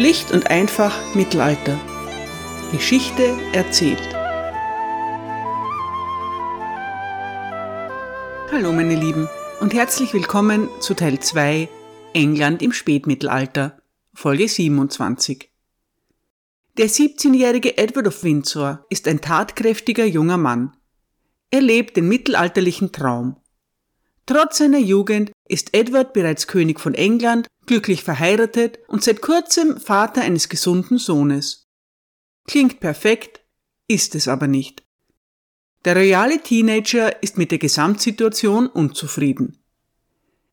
Schlicht und einfach Mittelalter. Geschichte erzählt. Hallo meine Lieben und herzlich willkommen zu Teil 2 England im Spätmittelalter, Folge 27. Der 17-jährige Edward of Windsor ist ein tatkräftiger junger Mann. Er lebt den mittelalterlichen Traum. Trotz seiner Jugend ist Edward bereits König von England, glücklich verheiratet und seit kurzem Vater eines gesunden Sohnes. Klingt perfekt, ist es aber nicht. Der royale Teenager ist mit der Gesamtsituation unzufrieden.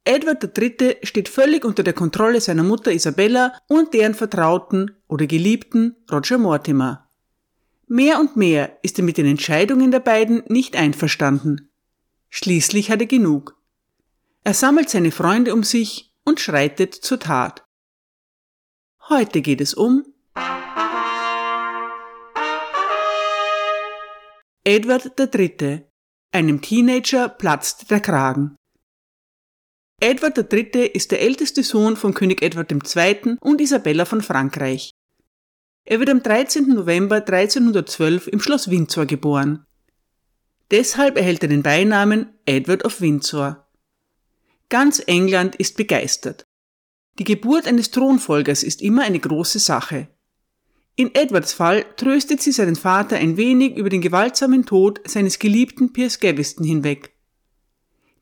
Edward III. steht völlig unter der Kontrolle seiner Mutter Isabella und deren Vertrauten oder Geliebten Roger Mortimer. Mehr und mehr ist er mit den Entscheidungen der beiden nicht einverstanden. Schließlich hat er genug. Er sammelt seine Freunde um sich und schreitet zur Tat. Heute geht es um Edward III. Einem Teenager platzt der Kragen. Edward III. ist der älteste Sohn von König Edward II. und Isabella von Frankreich. Er wird am 13. November 1312 im Schloss Windsor geboren. Deshalb erhält er den Beinamen Edward of Windsor. Ganz England ist begeistert. Die Geburt eines Thronfolgers ist immer eine große Sache. In Edwards Fall tröstet sie seinen Vater ein wenig über den gewaltsamen Tod seines geliebten Piers Gaveston hinweg.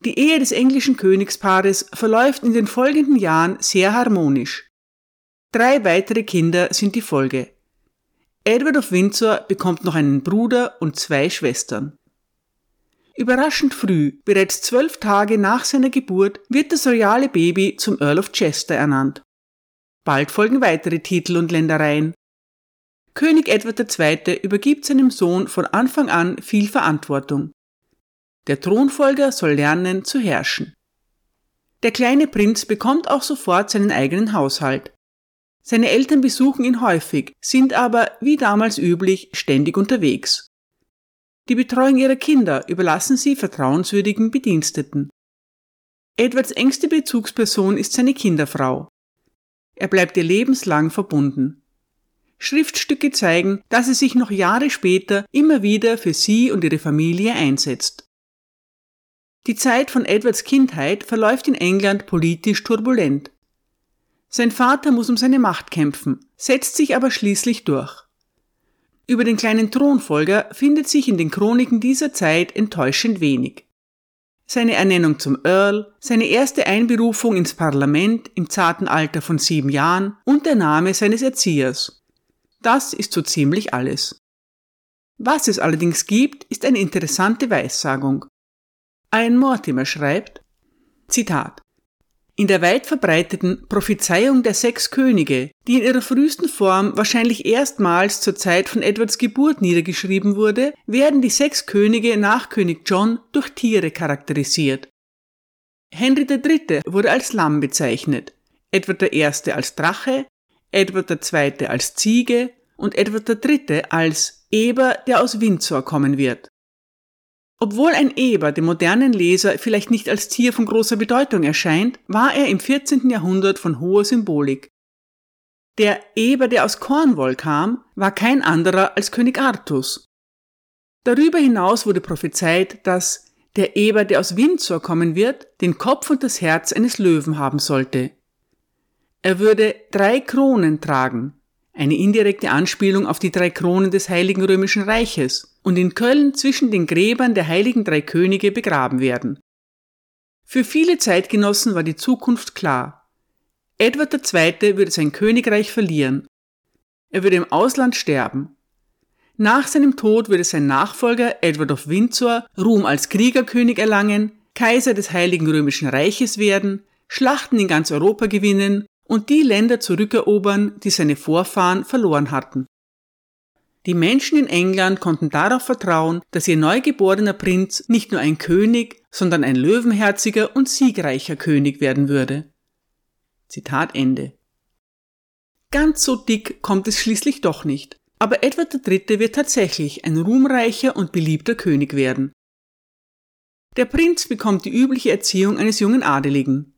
Die Ehe des englischen Königspaares verläuft in den folgenden Jahren sehr harmonisch. Drei weitere Kinder sind die Folge. Edward of Windsor bekommt noch einen Bruder und zwei Schwestern. Überraschend früh, bereits zwölf Tage nach seiner Geburt, wird das royale Baby zum Earl of Chester ernannt. Bald folgen weitere Titel und Ländereien. König Edward II. übergibt seinem Sohn von Anfang an viel Verantwortung. Der Thronfolger soll lernen zu herrschen. Der kleine Prinz bekommt auch sofort seinen eigenen Haushalt. Seine Eltern besuchen ihn häufig, sind aber, wie damals üblich, ständig unterwegs. Die Betreuung ihrer Kinder überlassen sie vertrauenswürdigen Bediensteten. Edwards engste Bezugsperson ist seine Kinderfrau. Er bleibt ihr lebenslang verbunden. Schriftstücke zeigen, dass er sich noch Jahre später immer wieder für sie und ihre Familie einsetzt. Die Zeit von Edwards Kindheit verläuft in England politisch turbulent. Sein Vater muss um seine Macht kämpfen, setzt sich aber schließlich durch. Über den kleinen Thronfolger findet sich in den Chroniken dieser Zeit enttäuschend wenig. Seine Ernennung zum Earl, seine erste Einberufung ins Parlament im zarten Alter von sieben Jahren und der Name seines Erziehers. Das ist so ziemlich alles. Was es allerdings gibt, ist eine interessante Weissagung. Ein Mortimer schreibt, Zitat, in der weit verbreiteten Prophezeiung der sechs Könige, die in ihrer frühesten Form wahrscheinlich erstmals zur Zeit von Edwards Geburt niedergeschrieben wurde, werden die sechs Könige nach König John durch Tiere charakterisiert. Henry III. wurde als Lamm bezeichnet, Edward I. als Drache, Edward II. als Ziege und Edward III. als Eber, der aus Windsor kommen wird. Obwohl ein Eber dem modernen Leser vielleicht nicht als Tier von großer Bedeutung erscheint, war er im 14. Jahrhundert von hoher Symbolik. Der Eber, der aus Cornwall kam, war kein anderer als König Artus. Darüber hinaus wurde prophezeit, dass der Eber, der aus Windsor kommen wird, den Kopf und das Herz eines Löwen haben sollte. Er würde drei Kronen tragen, eine indirekte Anspielung auf die drei Kronen des Heiligen Römischen Reiches, und in Köln zwischen den Gräbern der heiligen drei Könige begraben werden. Für viele Zeitgenossen war die Zukunft klar. Edward II. würde sein Königreich verlieren. Er würde im Ausland sterben. Nach seinem Tod würde sein Nachfolger Edward of Windsor Ruhm als Kriegerkönig erlangen, Kaiser des Heiligen Römischen Reiches werden, Schlachten in ganz Europa gewinnen und die Länder zurückerobern, die seine Vorfahren verloren hatten. Die Menschen in England konnten darauf vertrauen, dass ihr neugeborener Prinz nicht nur ein König, sondern ein löwenherziger und siegreicher König werden würde. Zitat Ende. Ganz so dick kommt es schließlich doch nicht, aber Edward III. wird tatsächlich ein ruhmreicher und beliebter König werden. Der Prinz bekommt die übliche Erziehung eines jungen Adeligen.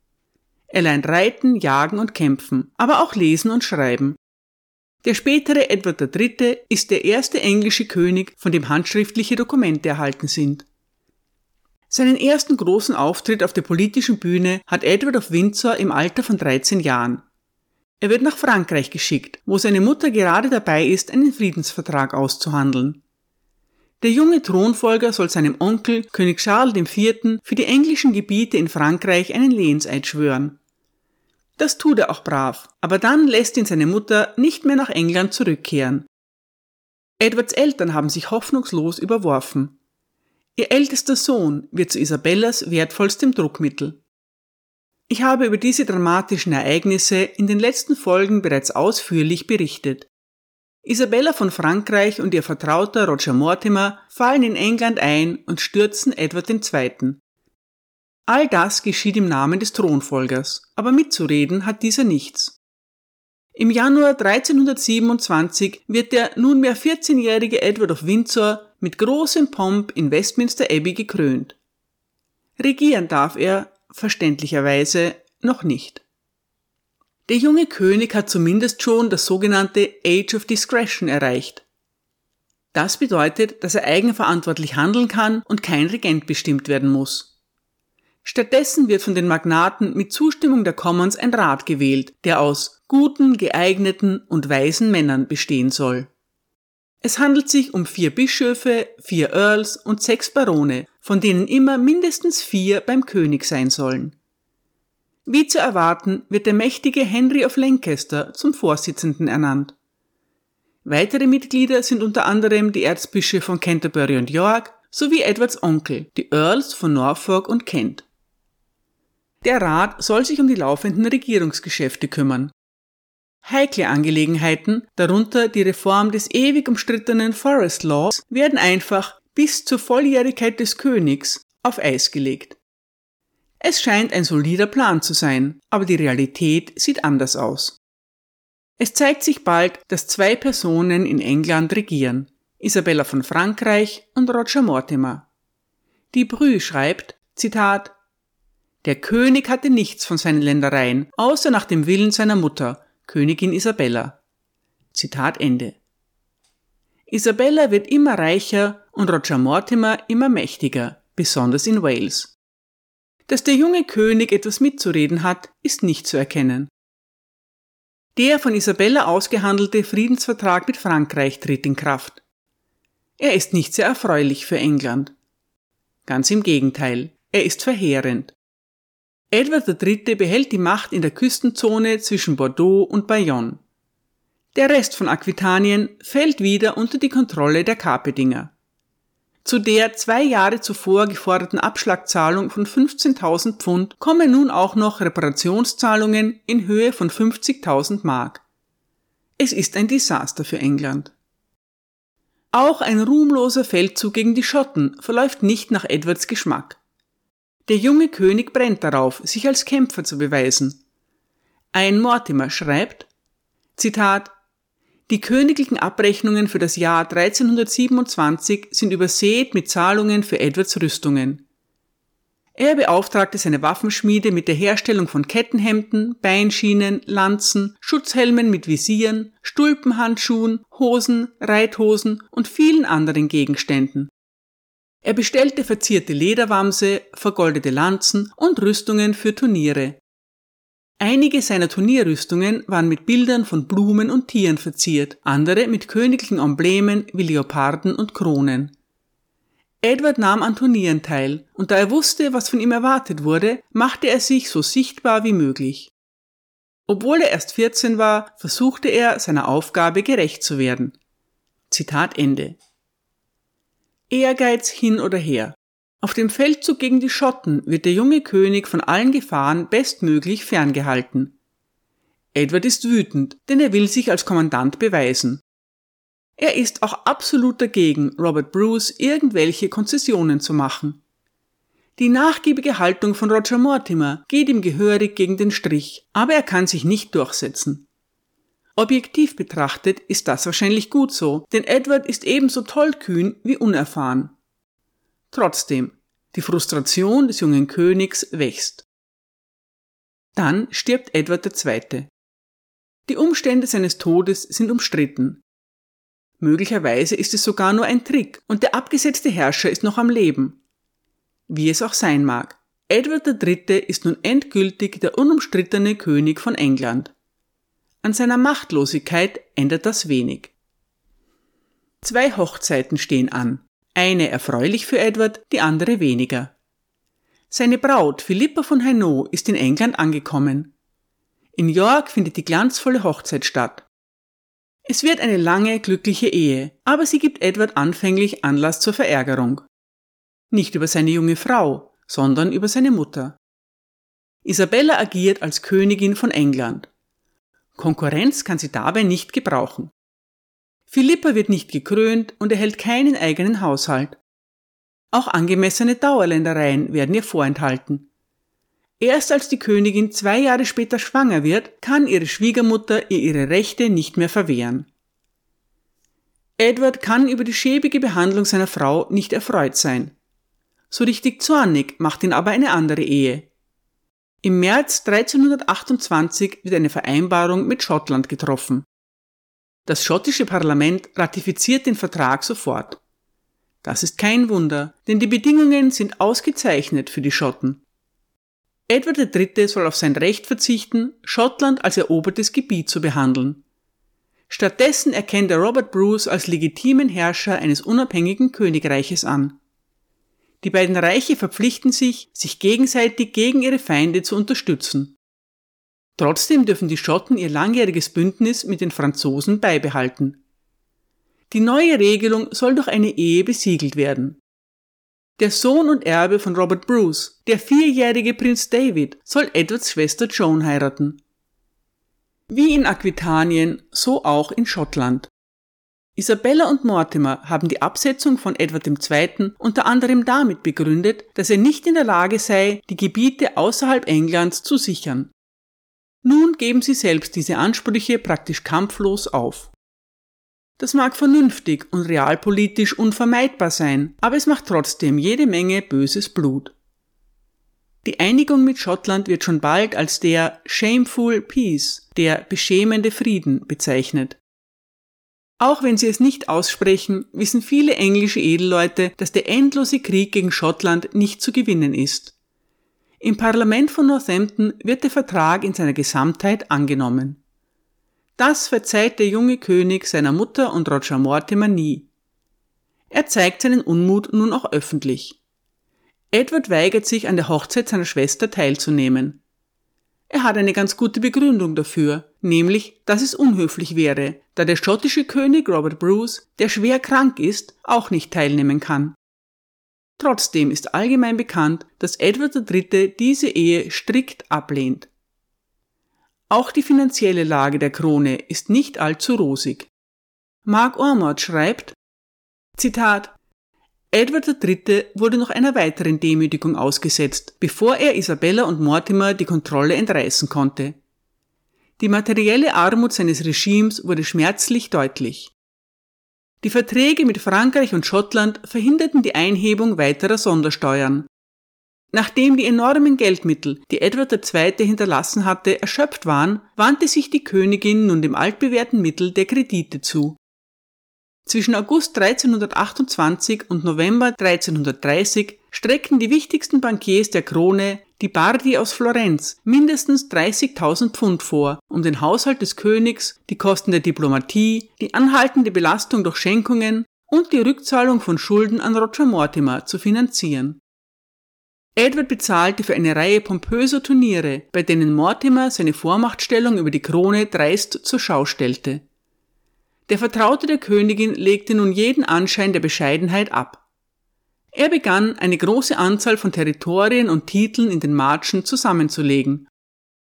Er lernt reiten, jagen und kämpfen, aber auch lesen und schreiben. Der spätere Edward III. ist der erste englische König, von dem handschriftliche Dokumente erhalten sind. Seinen ersten großen Auftritt auf der politischen Bühne hat Edward of Windsor im Alter von 13 Jahren. Er wird nach Frankreich geschickt, wo seine Mutter gerade dabei ist, einen Friedensvertrag auszuhandeln. Der junge Thronfolger soll seinem Onkel, König Charles IV., für die englischen Gebiete in Frankreich einen Lehenseid schwören. Das tut er auch brav, aber dann lässt ihn seine Mutter nicht mehr nach England zurückkehren. Edwards Eltern haben sich hoffnungslos überworfen. Ihr ältester Sohn wird zu Isabellas wertvollstem Druckmittel. Ich habe über diese dramatischen Ereignisse in den letzten Folgen bereits ausführlich berichtet. Isabella von Frankreich und ihr Vertrauter Roger Mortimer fallen in England ein und stürzen Edward II. All das geschieht im Namen des Thronfolgers, aber mitzureden hat dieser nichts. Im Januar 1327 wird der nunmehr 14-jährige Edward of Windsor mit großem Pomp in Westminster Abbey gekrönt. Regieren darf er, verständlicherweise, noch nicht. Der junge König hat zumindest schon das sogenannte Age of Discretion erreicht. Das bedeutet, dass er eigenverantwortlich handeln kann und kein Regent bestimmt werden muss. Stattdessen wird von den Magnaten mit Zustimmung der Commons ein Rat gewählt, der aus guten, geeigneten und weisen Männern bestehen soll. Es handelt sich um vier Bischöfe, vier Earls und sechs Barone, von denen immer mindestens vier beim König sein sollen. Wie zu erwarten, wird der mächtige Henry of Lancaster zum Vorsitzenden ernannt. Weitere Mitglieder sind unter anderem die Erzbischöfe von Canterbury und York sowie Edwards Onkel, die Earls von Norfolk und Kent. Der Rat soll sich um die laufenden Regierungsgeschäfte kümmern. Heikle Angelegenheiten, darunter die Reform des ewig umstrittenen Forest Laws, werden einfach bis zur Volljährigkeit des Königs auf Eis gelegt. Es scheint ein solider Plan zu sein, aber die Realität sieht anders aus. Es zeigt sich bald, dass zwei Personen in England regieren, Isabella von Frankreich und Roger Mortimer. Die Brü schreibt, Zitat, Der König hatte nichts von seinen Ländereien, außer nach dem Willen seiner Mutter, Königin Isabella. Zitat Ende. Isabella wird immer reicher und Roger Mortimer immer mächtiger, besonders in Wales. Dass der junge König etwas mitzureden hat, ist nicht zu erkennen. Der von Isabella ausgehandelte Friedensvertrag mit Frankreich tritt in Kraft. Er ist nicht sehr erfreulich für England. Ganz im Gegenteil, er ist verheerend. Edward III. behält die Macht in der Küstenzone zwischen Bordeaux und Bayonne. Der Rest von Aquitanien fällt wieder unter die Kontrolle der Kapedinger. Zu der zwei Jahre zuvor geforderten Abschlagzahlung von 15.000 Pfund kommen nun auch noch Reparationszahlungen in Höhe von 50.000 Mark. Es ist ein Desaster für England. Auch ein ruhmloser Feldzug gegen die Schotten verläuft nicht nach Edwards Geschmack. Der junge König brennt darauf, sich als Kämpfer zu beweisen. Ein Mortimer schreibt, Zitat, die königlichen Abrechnungen für das Jahr 1327 sind übersät mit Zahlungen für Edwards Rüstungen. Er beauftragte seine Waffenschmiede mit der Herstellung von Kettenhemden, Beinschienen, Lanzen, Schutzhelmen mit Visieren, Stulpenhandschuhen, Hosen, Reithosen und vielen anderen Gegenständen. Er bestellte verzierte Lederwamse, vergoldete Lanzen und Rüstungen für Turniere. Einige seiner Turnierrüstungen waren mit Bildern von Blumen und Tieren verziert, andere mit königlichen Emblemen wie Leoparden und Kronen. Edward nahm an Turnieren teil, und da er wusste, was von ihm erwartet wurde, machte er sich so sichtbar wie möglich. Obwohl er erst 14 war, versuchte er, seiner Aufgabe gerecht zu werden. Zitat Ende. Ehrgeiz hin oder her. Auf dem Feldzug gegen die Schotten wird der junge König von allen Gefahren bestmöglich ferngehalten. Edward ist wütend, denn er will sich als Kommandant beweisen. Er ist auch absolut dagegen, Robert Bruce irgendwelche Konzessionen zu machen. Die nachgiebige Haltung von Roger Mortimer geht ihm gehörig gegen den Strich, aber er kann sich nicht durchsetzen. Objektiv betrachtet ist das wahrscheinlich gut so, denn Edward ist ebenso tollkühn wie unerfahren. Trotzdem, die Frustration des jungen Königs wächst. Dann stirbt Edward II. Die Umstände seines Todes sind umstritten. Möglicherweise ist es sogar nur ein Trick und der abgesetzte Herrscher ist noch am Leben. Wie es auch sein mag. Edward III. ist nun endgültig der unumstrittene König von England. An seiner Machtlosigkeit ändert das wenig. Zwei Hochzeiten stehen an. Eine erfreulich für Edward, die andere weniger. Seine Braut Philippa von Hainaut ist in England angekommen. In York findet die glanzvolle Hochzeit statt. Es wird eine lange, glückliche Ehe, aber sie gibt Edward anfänglich Anlass zur Verärgerung. Nicht über seine junge Frau, sondern über seine Mutter. Isabella agiert als Königin von England. Konkurrenz kann sie dabei nicht gebrauchen. Philippa wird nicht gekrönt und erhält keinen eigenen Haushalt. Auch angemessene Dauerländereien werden ihr vorenthalten. Erst als die Königin zwei Jahre später schwanger wird, kann ihre Schwiegermutter ihr ihre Rechte nicht mehr verwehren. Edward kann über die schäbige Behandlung seiner Frau nicht erfreut sein. So richtig zornig macht ihn aber eine andere Ehe. Im März 1328 wird eine Vereinbarung mit Schottland getroffen. Das schottische Parlament ratifiziert den Vertrag sofort. Das ist kein Wunder, denn die Bedingungen sind ausgezeichnet für die Schotten. Edward III. soll auf sein Recht verzichten, Schottland als erobertes Gebiet zu behandeln. Stattdessen erkennt er Robert Bruce als legitimen Herrscher eines unabhängigen Königreiches an. Die beiden Reiche verpflichten sich, sich gegenseitig gegen ihre Feinde zu unterstützen. Trotzdem dürfen die Schotten ihr langjähriges Bündnis mit den Franzosen beibehalten. Die neue Regelung soll durch eine Ehe besiegelt werden. Der Sohn und Erbe von Robert Bruce, der vierjährige Prinz David, soll Edwards Schwester Joan heiraten. Wie in Aquitanien, so auch in Schottland. Isabella und Mortimer haben die Absetzung von Edward II. unter anderem damit begründet, dass er nicht in der Lage sei, die Gebiete außerhalb Englands zu sichern. Nun geben sie selbst diese Ansprüche praktisch kampflos auf. Das mag vernünftig und realpolitisch unvermeidbar sein, aber es macht trotzdem jede Menge böses Blut. Die Einigung mit Schottland wird schon bald als der Shameful Peace, der beschämende Frieden bezeichnet. Auch wenn sie es nicht aussprechen, wissen viele englische Edelleute, dass der endlose Krieg gegen Schottland nicht zu gewinnen ist. Im Parlament von Northampton wird der Vertrag in seiner Gesamtheit angenommen. Das verzeiht der junge König seiner Mutter und Roger Mortimer nie. Er zeigt seinen Unmut nun auch öffentlich. Edward weigert sich an der Hochzeit seiner Schwester teilzunehmen. Er hat eine ganz gute Begründung dafür, nämlich, dass es unhöflich wäre, da der schottische König Robert Bruce, der schwer krank ist, auch nicht teilnehmen kann. Trotzdem ist allgemein bekannt, dass Edward III. diese Ehe strikt ablehnt. Auch die finanzielle Lage der Krone ist nicht allzu rosig. Mark Ormond schreibt, Zitat, Edward III. wurde noch einer weiteren Demütigung ausgesetzt, bevor er Isabella und Mortimer die Kontrolle entreißen konnte. Die materielle Armut seines Regimes wurde schmerzlich deutlich. Die Verträge mit Frankreich und Schottland verhinderten die Einhebung weiterer Sondersteuern. Nachdem die enormen Geldmittel, die Edward II. hinterlassen hatte, erschöpft waren, wandte sich die Königin nun dem altbewährten Mittel der Kredite zu. Zwischen August 1328 und November 1330 streckten die wichtigsten Bankiers der Krone, die Bardi aus Florenz, mindestens 30.000 Pfund vor, um den Haushalt des Königs, die Kosten der Diplomatie, die anhaltende Belastung durch Schenkungen und die Rückzahlung von Schulden an Roger Mortimer zu finanzieren. Edward bezahlte für eine Reihe pompöser Turniere, bei denen Mortimer seine Vormachtstellung über die Krone dreist zur Schau stellte. Der Vertraute der Königin legte nun jeden Anschein der Bescheidenheit ab. Er begann, eine große Anzahl von Territorien und Titeln in den Marschen zusammenzulegen.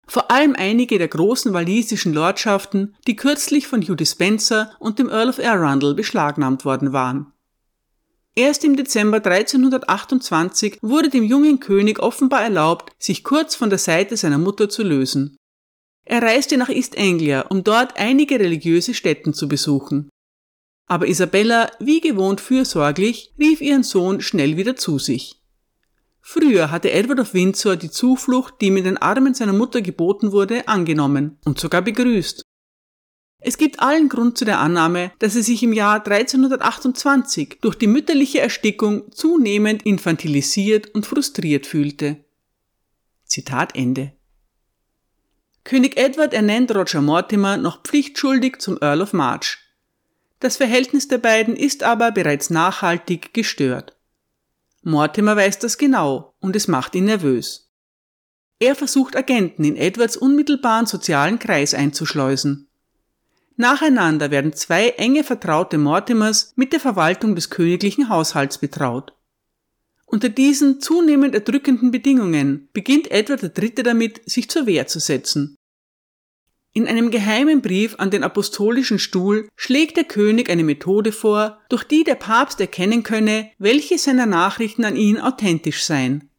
Vor allem einige der großen walisischen Lordschaften, die kürzlich von Hugh Spencer und dem Earl of Arundel beschlagnahmt worden waren. Erst im Dezember 1328 wurde dem jungen König offenbar erlaubt, sich kurz von der Seite seiner Mutter zu lösen. Er reiste nach East Anglia, um dort einige religiöse Stätten zu besuchen. Aber Isabella, wie gewohnt fürsorglich, rief ihren Sohn schnell wieder zu sich. Früher hatte Edward of Windsor die Zuflucht, die ihm in den Armen seiner Mutter geboten wurde, angenommen und sogar begrüßt. Es gibt allen Grund zu der Annahme, dass er sich im Jahr 1328 durch die mütterliche Erstickung zunehmend infantilisiert und frustriert fühlte. Zitat Ende. König Edward ernennt Roger Mortimer noch pflichtschuldig zum Earl of March. Das Verhältnis der beiden ist aber bereits nachhaltig gestört. Mortimer weiß das genau und es macht ihn nervös. Er versucht Agenten in Edwards unmittelbaren sozialen Kreis einzuschleusen. Nacheinander werden zwei enge Vertraute Mortimers mit der Verwaltung des königlichen Haushalts betraut. Unter diesen zunehmend erdrückenden Bedingungen beginnt Edward III. damit, sich zur Wehr zu setzen. In einem geheimen Brief an den apostolischen Stuhl schlägt der König eine Methode vor, durch die der Papst erkennen könne, welche seiner Nachrichten an ihn authentisch seien.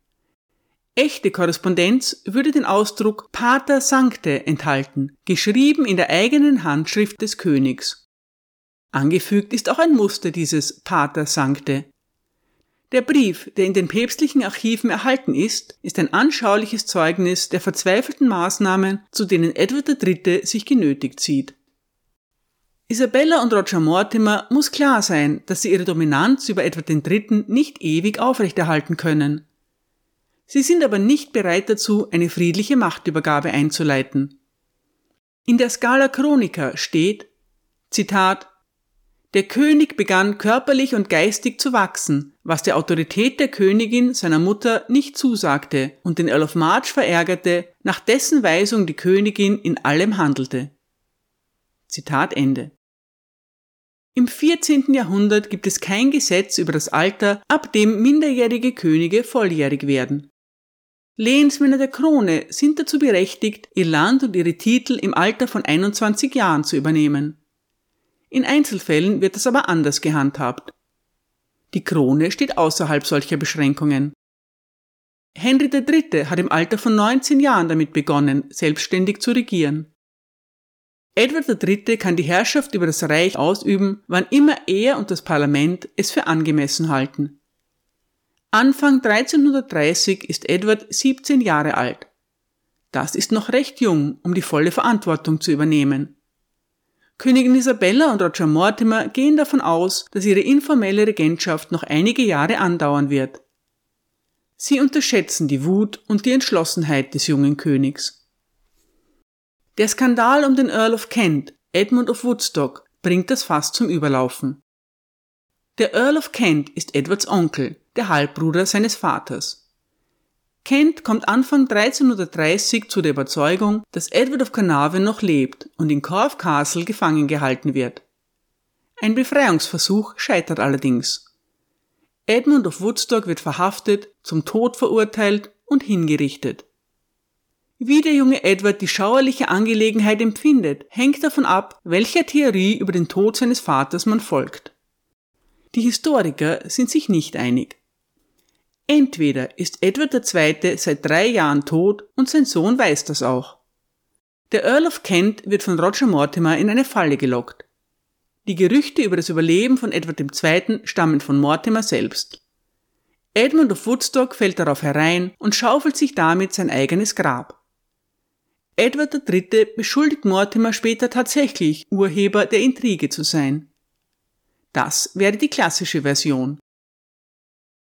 Echte Korrespondenz würde den Ausdruck Pater Sancte enthalten, geschrieben in der eigenen Handschrift des Königs. Angefügt ist auch ein Muster dieses Pater Sancte. Der Brief, der in den päpstlichen Archiven erhalten ist, ist ein anschauliches Zeugnis der verzweifelten Maßnahmen, zu denen Edward III. sich genötigt sieht. Isabella und Roger Mortimer muss klar sein, dass sie ihre Dominanz über Edward III. nicht ewig aufrechterhalten können. Sie sind aber nicht bereit dazu, eine friedliche Machtübergabe einzuleiten. In der Scala Chronica steht, Zitat, der König begann körperlich und geistig zu wachsen, was der Autorität der Königin seiner Mutter nicht zusagte und den Earl of March verärgerte, nach dessen Weisung die Königin in allem handelte. Zitat Ende. Im 14. Jahrhundert gibt es kein Gesetz über das Alter, ab dem minderjährige Könige volljährig werden. Lehensmänner der Krone sind dazu berechtigt, ihr Land und ihre Titel im Alter von 21 Jahren zu übernehmen. In Einzelfällen wird das aber anders gehandhabt. Die Krone steht außerhalb solcher Beschränkungen. Henry III. hat im Alter von 19 Jahren damit begonnen, selbstständig zu regieren. Edward III. kann die Herrschaft über das Reich ausüben, wann immer er und das Parlament es für angemessen halten. Anfang 1330 ist Edward 17 Jahre alt. Das ist noch recht jung, um die volle Verantwortung zu übernehmen. Königin Isabella und Roger Mortimer gehen davon aus, dass ihre informelle Regentschaft noch einige Jahre andauern wird. Sie unterschätzen die Wut und die Entschlossenheit des jungen Königs. Der Skandal um den Earl of Kent, Edmund of Woodstock, bringt das Fass zum Überlaufen. Der Earl of Kent ist Edwards Onkel, der Halbbruder seines Vaters. Kent kommt Anfang 1330 zu der Überzeugung, dass Edward of Carnarvon noch lebt und in Corfe Castle gefangen gehalten wird. Ein Befreiungsversuch scheitert allerdings. Edmund of Woodstock wird verhaftet, zum Tod verurteilt und hingerichtet. Wie der junge Edward die schauerliche Angelegenheit empfindet, hängt davon ab, welcher Theorie über den Tod seines Vaters man folgt. Die Historiker sind sich nicht einig. Entweder ist Edward II. seit drei Jahren tot und sein Sohn weiß das auch. Der Earl of Kent wird von Roger Mortimer in eine Falle gelockt. Die Gerüchte über das Überleben von Edward II. stammen von Mortimer selbst. Edmund of Woodstock fällt darauf herein und schaufelt sich damit sein eigenes Grab. Edward III. beschuldigt Mortimer später tatsächlich, Urheber der Intrige zu sein. Das wäre die klassische Version.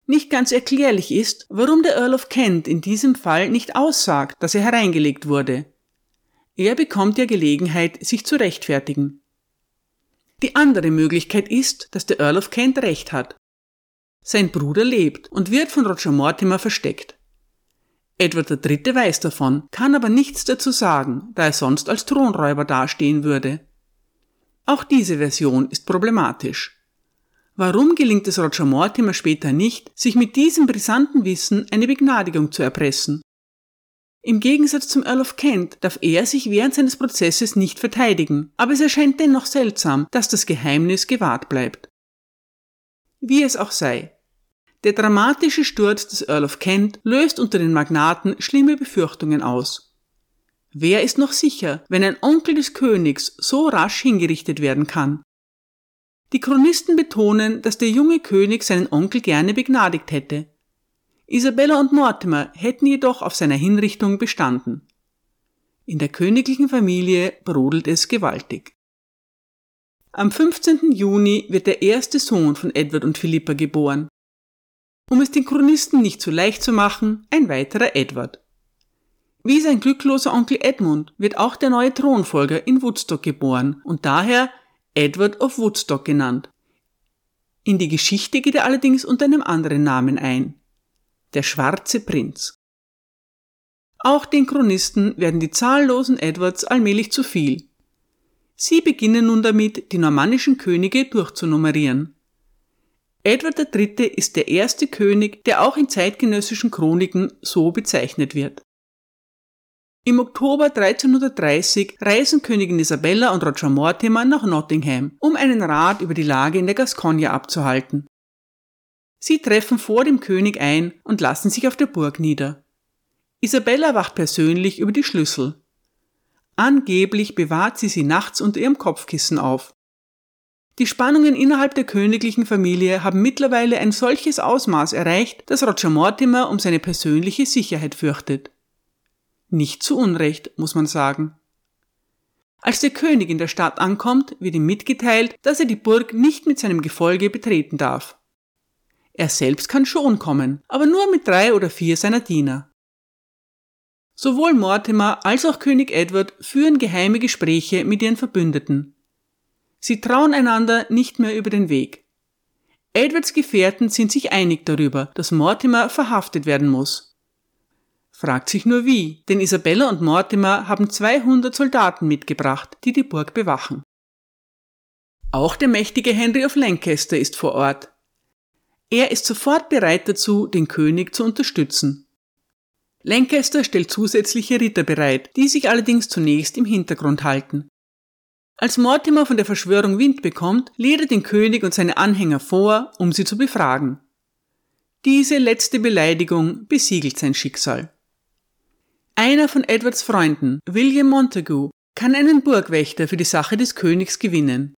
Nicht ganz erklärlich ist, warum der Earl of Kent in diesem Fall nicht aussagt, dass er hereingelegt wurde. Er bekommt ja Gelegenheit, sich zu rechtfertigen. Die andere Möglichkeit ist, dass der Earl of Kent recht hat. Sein Bruder lebt und wird von Roger Mortimer versteckt. Edward III. weiß davon, kann aber nichts dazu sagen, da er sonst als Thronräuber dastehen würde. Auch diese Version ist problematisch. Warum gelingt es Roger Mortimer später nicht, sich mit diesem brisanten Wissen eine Begnadigung zu erpressen? Im Gegensatz zum Earl of Kent darf er sich während seines Prozesses nicht verteidigen, aber es erscheint dennoch seltsam, dass das Geheimnis gewahrt bleibt. Wie es auch sei. Der dramatische Sturz des Earl of Kent löst unter den Magnaten schlimme Befürchtungen aus. Wer ist noch sicher, wenn ein Onkel des Königs so rasch hingerichtet werden kann? Die Chronisten betonen, dass der junge König seinen Onkel gerne begnadigt hätte. Isabella und Mortimer hätten jedoch auf seiner Hinrichtung bestanden. In der königlichen Familie brodelt es gewaltig. Am 15. Juni wird der erste Sohn von Edward und Philippa geboren. Um es den Chronisten nicht zu leicht zu machen, ein weiterer Edward. Wie sein glückloser Onkel Edmund wird auch der neue Thronfolger in Woodstock geboren und daher Edward of Woodstock genannt. In die Geschichte geht er allerdings unter einem anderen Namen ein. Der schwarze Prinz. Auch den Chronisten werden die zahllosen Edwards allmählich zu viel. Sie beginnen nun damit, die normannischen Könige durchzunummerieren. Edward III. ist der erste König, der auch in zeitgenössischen Chroniken so bezeichnet wird. Im Oktober 1330 reisen Königin Isabella und Roger Mortimer nach Nottingham, um einen Rat über die Lage in der Gascogne abzuhalten. Sie treffen vor dem König ein und lassen sich auf der Burg nieder. Isabella wacht persönlich über die Schlüssel. Angeblich bewahrt sie sie nachts unter ihrem Kopfkissen auf. Die Spannungen innerhalb der königlichen Familie haben mittlerweile ein solches Ausmaß erreicht, dass Roger Mortimer um seine persönliche Sicherheit fürchtet. Nicht zu Unrecht, muss man sagen. Als der König in der Stadt ankommt, wird ihm mitgeteilt, dass er die Burg nicht mit seinem Gefolge betreten darf. Er selbst kann schon kommen, aber nur mit drei oder vier seiner Diener. Sowohl Mortimer als auch König Edward führen geheime Gespräche mit ihren Verbündeten. Sie trauen einander nicht mehr über den Weg. Edwards Gefährten sind sich einig darüber, dass Mortimer verhaftet werden muss. Fragt sich nur wie, denn Isabella und Mortimer haben 200 Soldaten mitgebracht, die die Burg bewachen. Auch der mächtige Henry of Lancaster ist vor Ort. Er ist sofort bereit dazu, den König zu unterstützen. Lancaster stellt zusätzliche Ritter bereit, die sich allerdings zunächst im Hintergrund halten. Als Mortimer von der Verschwörung Wind bekommt, lädt er den König und seine Anhänger vor, um sie zu befragen. Diese letzte Beleidigung besiegelt sein Schicksal. Einer von Edwards Freunden, William Montagu, kann einen Burgwächter für die Sache des Königs gewinnen.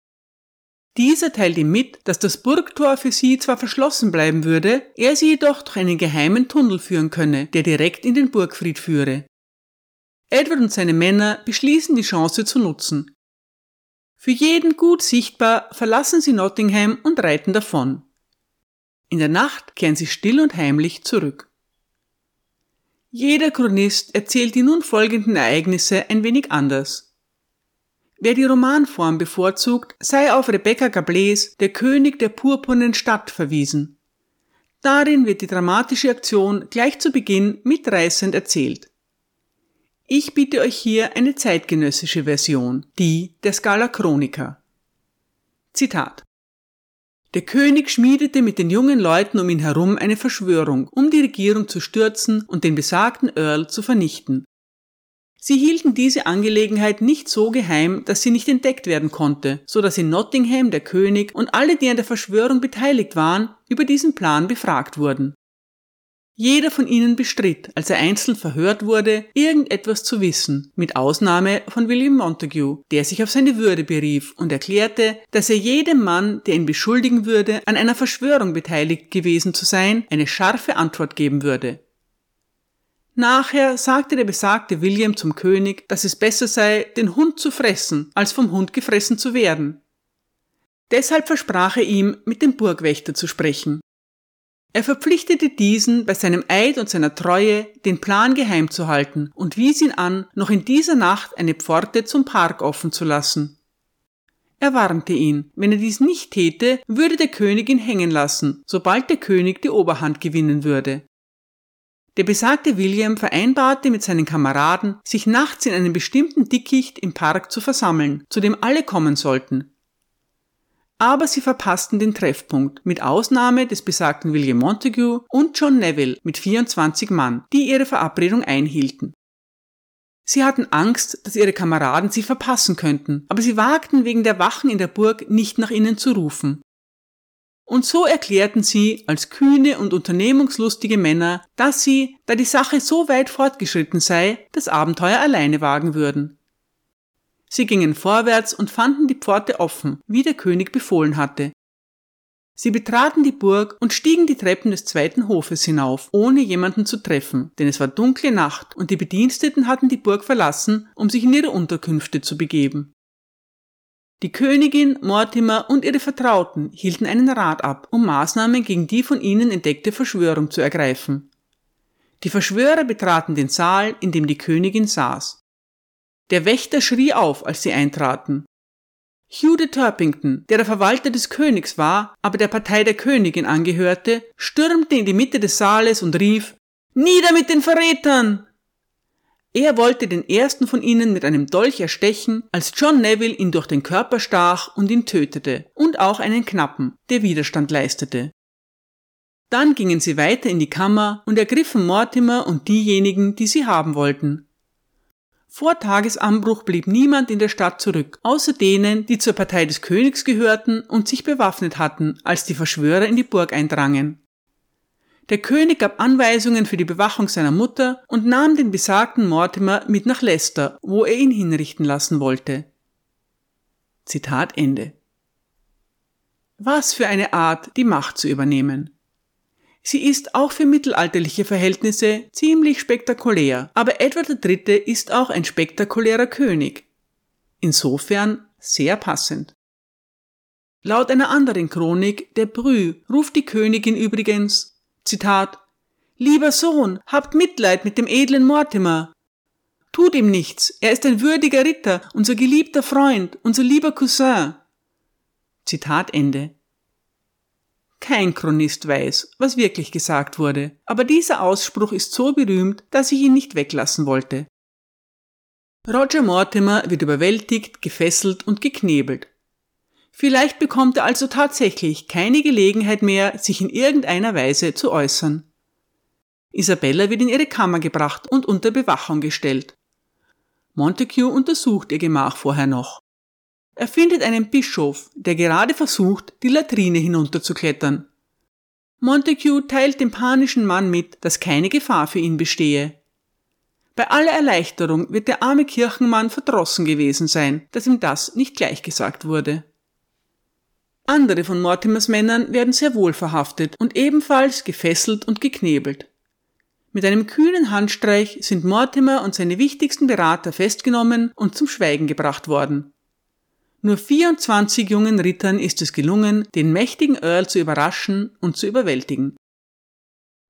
Dieser teilt ihm mit, dass das Burgtor für sie zwar verschlossen bleiben würde, er sie jedoch durch einen geheimen Tunnel führen könne, der direkt in den Burgfried führe. Edward und seine Männer beschließen die Chance zu nutzen. Für jeden gut sichtbar verlassen sie Nottingham und reiten davon. In der Nacht kehren sie still und heimlich zurück. Jeder Chronist erzählt die nun folgenden Ereignisse ein wenig anders. Wer die Romanform bevorzugt, sei auf Rebecca Gablés Der König der purpurnen Stadt verwiesen. Darin wird die dramatische Aktion gleich zu Beginn mitreißend erzählt. Ich biete euch hier eine zeitgenössische Version, die der Scala Chronica. Zitat der König schmiedete mit den jungen Leuten um ihn herum eine Verschwörung, um die Regierung zu stürzen und den besagten Earl zu vernichten. Sie hielten diese Angelegenheit nicht so geheim, dass sie nicht entdeckt werden konnte, so dass in Nottingham der König und alle, die an der Verschwörung beteiligt waren, über diesen Plan befragt wurden. Jeder von ihnen bestritt, als er einzeln verhört wurde, irgendetwas zu wissen, mit Ausnahme von William Montague, der sich auf seine Würde berief und erklärte, dass er jedem Mann, der ihn beschuldigen würde, an einer Verschwörung beteiligt gewesen zu sein, eine scharfe Antwort geben würde. Nachher sagte der besagte William zum König, dass es besser sei, den Hund zu fressen, als vom Hund gefressen zu werden. Deshalb versprach er ihm, mit dem Burgwächter zu sprechen. Er verpflichtete diesen bei seinem Eid und seiner Treue, den Plan geheim zu halten und wies ihn an, noch in dieser Nacht eine Pforte zum Park offen zu lassen. Er warnte ihn, wenn er dies nicht täte, würde der König ihn hängen lassen, sobald der König die Oberhand gewinnen würde. Der besagte William vereinbarte mit seinen Kameraden, sich nachts in einem bestimmten Dickicht im Park zu versammeln, zu dem alle kommen sollten. Aber sie verpassten den Treffpunkt, mit Ausnahme des besagten William Montague und John Neville mit 24 Mann, die ihre Verabredung einhielten. Sie hatten Angst, dass ihre Kameraden sie verpassen könnten, aber sie wagten wegen der Wachen in der Burg nicht nach ihnen zu rufen. Und so erklärten sie als kühne und unternehmungslustige Männer, dass sie, da die Sache so weit fortgeschritten sei, das Abenteuer alleine wagen würden. Sie gingen vorwärts und fanden die Pforte offen, wie der König befohlen hatte. Sie betraten die Burg und stiegen die Treppen des zweiten Hofes hinauf, ohne jemanden zu treffen, denn es war dunkle Nacht und die Bediensteten hatten die Burg verlassen, um sich in ihre Unterkünfte zu begeben. Die Königin, Mortimer und ihre Vertrauten hielten einen Rat ab, um Maßnahmen gegen die von ihnen entdeckte Verschwörung zu ergreifen. Die Verschwörer betraten den Saal, in dem die Königin saß. Der Wächter schrie auf, als sie eintraten. Hugh de Turpington, der der Verwalter des Königs war, aber der Partei der Königin angehörte, stürmte in die Mitte des Saales und rief Nieder mit den Verrätern! Er wollte den ersten von ihnen mit einem Dolch erstechen, als John Neville ihn durch den Körper stach und ihn tötete, und auch einen Knappen, der Widerstand leistete. Dann gingen sie weiter in die Kammer und ergriffen Mortimer und diejenigen, die sie haben wollten. Vor Tagesanbruch blieb niemand in der Stadt zurück, außer denen, die zur Partei des Königs gehörten und sich bewaffnet hatten, als die Verschwörer in die Burg eindrangen. Der König gab Anweisungen für die Bewachung seiner Mutter und nahm den besagten Mortimer mit nach Leicester, wo er ihn hinrichten lassen wollte. Zitat Ende. Was für eine Art, die Macht zu übernehmen. Sie ist auch für mittelalterliche Verhältnisse ziemlich spektakulär, aber Edward III. ist auch ein spektakulärer König. Insofern sehr passend. Laut einer anderen Chronik, der Brü, ruft die Königin übrigens Zitat Lieber Sohn, habt Mitleid mit dem edlen Mortimer. Tut ihm nichts, er ist ein würdiger Ritter, unser geliebter Freund, unser lieber Cousin. Zitat Ende. Kein Chronist weiß, was wirklich gesagt wurde, aber dieser Ausspruch ist so berühmt, dass ich ihn nicht weglassen wollte. Roger Mortimer wird überwältigt, gefesselt und geknebelt. Vielleicht bekommt er also tatsächlich keine Gelegenheit mehr, sich in irgendeiner Weise zu äußern. Isabella wird in ihre Kammer gebracht und unter Bewachung gestellt. Montague untersucht ihr Gemach vorher noch. Er findet einen Bischof, der gerade versucht, die Latrine hinunterzuklettern. Montague teilt dem panischen Mann mit, dass keine Gefahr für ihn bestehe. Bei aller Erleichterung wird der arme Kirchenmann verdrossen gewesen sein, dass ihm das nicht gleichgesagt wurde. Andere von Mortimers Männern werden sehr wohl verhaftet und ebenfalls gefesselt und geknebelt. Mit einem kühnen Handstreich sind Mortimer und seine wichtigsten Berater festgenommen und zum Schweigen gebracht worden. Nur 24 jungen Rittern ist es gelungen, den mächtigen Earl zu überraschen und zu überwältigen.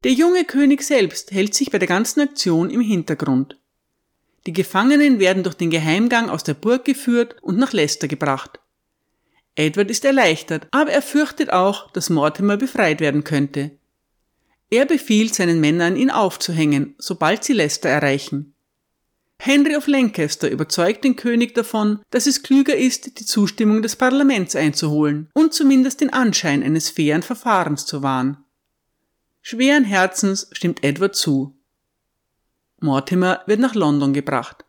Der junge König selbst hält sich bei der ganzen Aktion im Hintergrund. Die Gefangenen werden durch den Geheimgang aus der Burg geführt und nach Leicester gebracht. Edward ist erleichtert, aber er fürchtet auch, dass Mortimer befreit werden könnte. Er befiehlt seinen Männern, ihn aufzuhängen, sobald sie Leicester erreichen. Henry of Lancaster überzeugt den König davon, dass es klüger ist, die Zustimmung des Parlaments einzuholen und zumindest den Anschein eines fairen Verfahrens zu wahren. Schweren Herzens stimmt Edward zu. Mortimer wird nach London gebracht.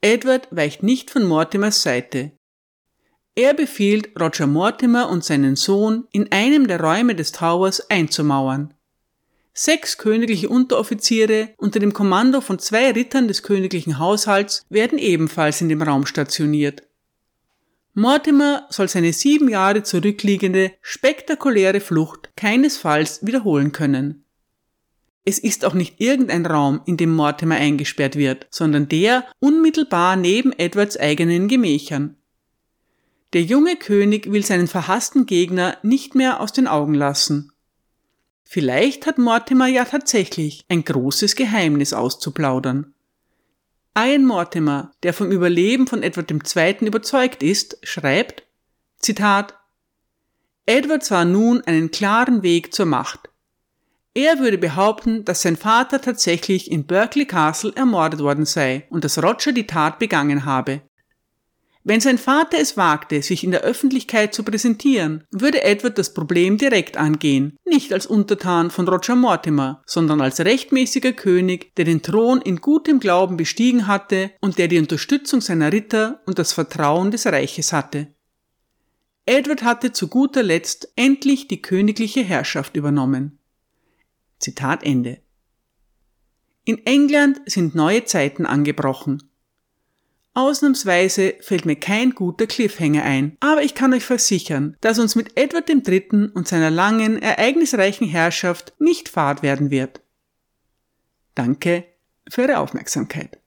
Edward weicht nicht von Mortimers Seite. Er befiehlt Roger Mortimer und seinen Sohn, in einem der Räume des Towers einzumauern. Sechs königliche Unteroffiziere unter dem Kommando von zwei Rittern des königlichen Haushalts werden ebenfalls in dem Raum stationiert. Mortimer soll seine sieben Jahre zurückliegende, spektakuläre Flucht keinesfalls wiederholen können. Es ist auch nicht irgendein Raum, in dem Mortimer eingesperrt wird, sondern der unmittelbar neben Edwards eigenen Gemächern. Der junge König will seinen verhassten Gegner nicht mehr aus den Augen lassen. Vielleicht hat Mortimer ja tatsächlich ein großes Geheimnis auszuplaudern. Ian Mortimer, der vom Überleben von Edward II. überzeugt ist, schreibt, Zitat, Edward sah nun einen klaren Weg zur Macht. Er würde behaupten, dass sein Vater tatsächlich in Berkeley Castle ermordet worden sei und dass Roger die Tat begangen habe. Wenn sein Vater es wagte, sich in der Öffentlichkeit zu präsentieren, würde Edward das Problem direkt angehen, nicht als Untertan von Roger Mortimer, sondern als rechtmäßiger König, der den Thron in gutem Glauben bestiegen hatte und der die Unterstützung seiner Ritter und das Vertrauen des Reiches hatte. Edward hatte zu guter Letzt endlich die königliche Herrschaft übernommen. Zitat Ende. In England sind neue Zeiten angebrochen. Ausnahmsweise fällt mir kein guter Cliffhanger ein, aber ich kann euch versichern, dass uns mit Edward III. und seiner langen, ereignisreichen Herrschaft nicht fad werden wird. Danke für Ihre Aufmerksamkeit.